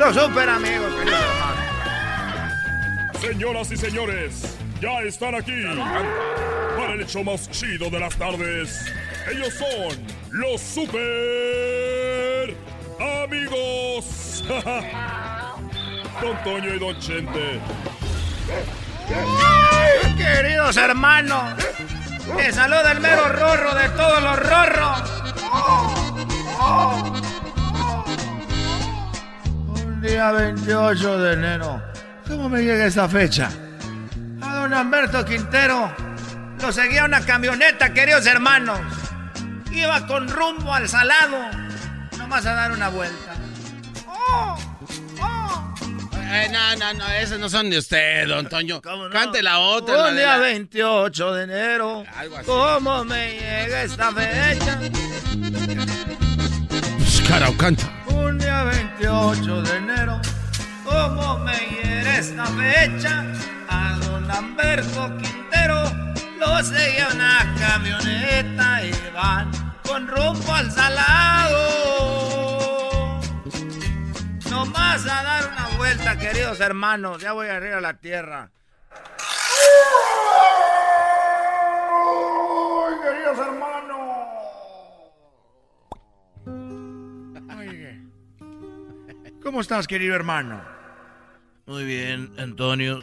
Los super amigos, Señoras y señores, ya están aquí para el hecho más chido de las tardes. Ellos son los super amigos. Don Toño y Don Chente. queridos hermanos, que saluda el mero rorro de todos los rorros. Día 28 de enero. ¿Cómo me llega esa fecha? A don Alberto Quintero lo seguía una camioneta, queridos hermanos. Iba con rumbo al salado, nomás a dar una vuelta. ¡Oh! ¡Oh! Eh, no, no, no, esos no son de usted, don Toño. Cante la otra. Un día 28 de enero. ¿Cómo me llega esta fecha? Pues, cara, canta un día 28 de enero. ¿Cómo me hiere esta fecha? A don Lamberto Quintero lo seguía una camioneta y van con rumbo al salado. No más a dar una vuelta, queridos hermanos. Ya voy a ir a la tierra. ¿Cómo estás, querido hermano? Muy bien, Antonio.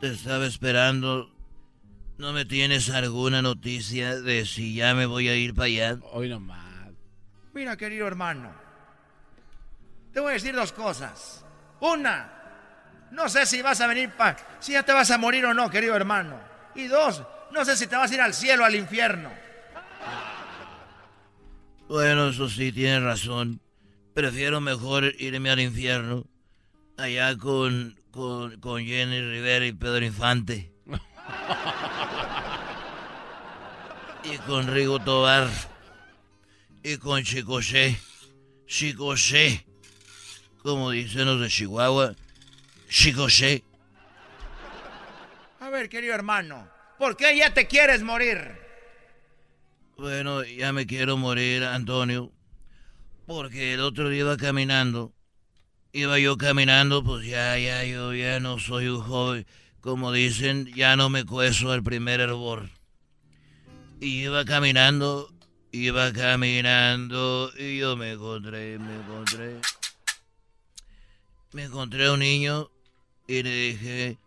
Te estaba esperando. ¿No me tienes alguna noticia de si ya me voy a ir para allá? Hoy nomás. Mira, querido hermano. Te voy a decir dos cosas. Una, no sé si vas a venir para... Si ya te vas a morir o no, querido hermano. Y dos, no sé si te vas a ir al cielo o al infierno. Bueno, eso sí, tienes razón. Prefiero mejor irme al infierno allá con, con, Jenny Rivera y Pedro Infante. y con Rigo Tobar. Y con Chicosé. Chicosé. Como dicen los de Chihuahua. Chicosé. A ver, querido hermano. ¿Por qué ya te quieres morir? Bueno, ya me quiero morir, Antonio. Porque el otro día iba caminando. Iba yo caminando, pues ya, ya, yo ya no soy un joven. Como dicen, ya no me cueso el primer hervor. Y iba caminando, iba caminando, y yo me encontré, me encontré. Me encontré a un niño y le dije,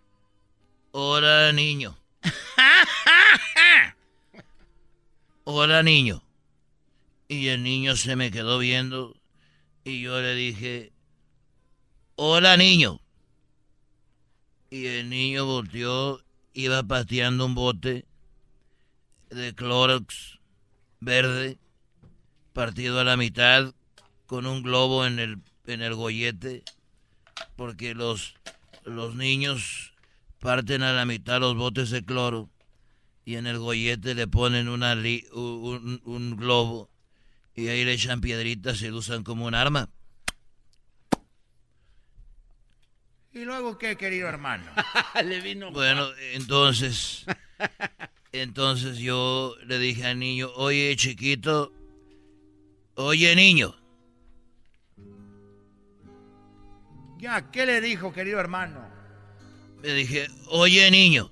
hola niño. hola niño. Y el niño se me quedó viendo y yo le dije, hola niño. Y el niño volteó, iba pateando un bote de Clorox verde, partido a la mitad, con un globo en el, en el gollete, porque los, los niños parten a la mitad los botes de cloro y en el gollete le ponen una un, un globo y ahí le echan piedritas y lo usan como un arma. ¿Y luego qué, querido hermano? le vino bueno, entonces, entonces yo le dije al niño, oye chiquito, oye niño. Ya, ¿qué le dijo, querido hermano? Le dije, oye niño,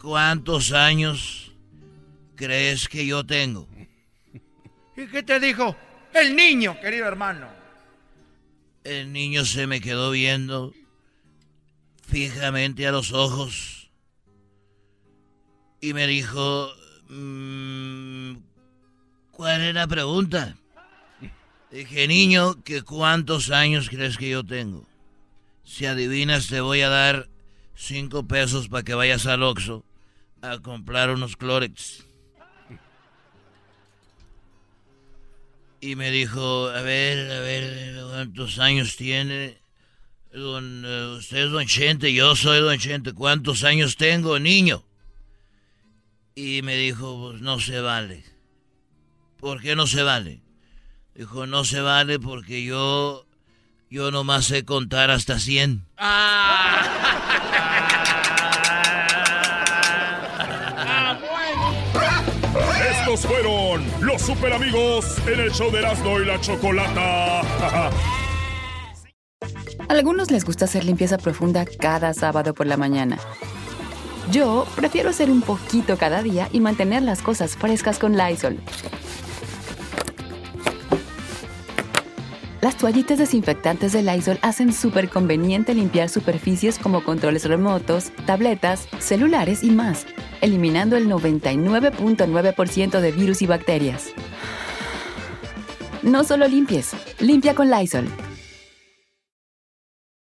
¿cuántos años crees que yo tengo? ¿Y qué te dijo el niño, querido hermano? El niño se me quedó viendo fijamente a los ojos y me dijo, mm, ¿cuál es la pregunta? Dije, niño, ¿que ¿cuántos años crees que yo tengo? Si adivinas, te voy a dar cinco pesos para que vayas al Oxxo a comprar unos Clorex. Y me dijo, a ver, a ver, ¿cuántos años tiene? Don, eh, usted es don Chente, yo soy don Chente. ¿Cuántos años tengo, niño? Y me dijo, pues no se vale. ¿Por qué no se vale? Dijo, no se vale porque yo, yo nomás sé contar hasta 100. Fueron los super amigos en el show de Erasmo y la Chocolata. Algunos les gusta hacer limpieza profunda cada sábado por la mañana. Yo prefiero hacer un poquito cada día y mantener las cosas frescas con Lysol. Las toallitas desinfectantes de Lysol hacen súper conveniente limpiar superficies como controles remotos, tabletas, celulares y más, eliminando el 99.9% de virus y bacterias. No solo limpies, limpia con Lysol.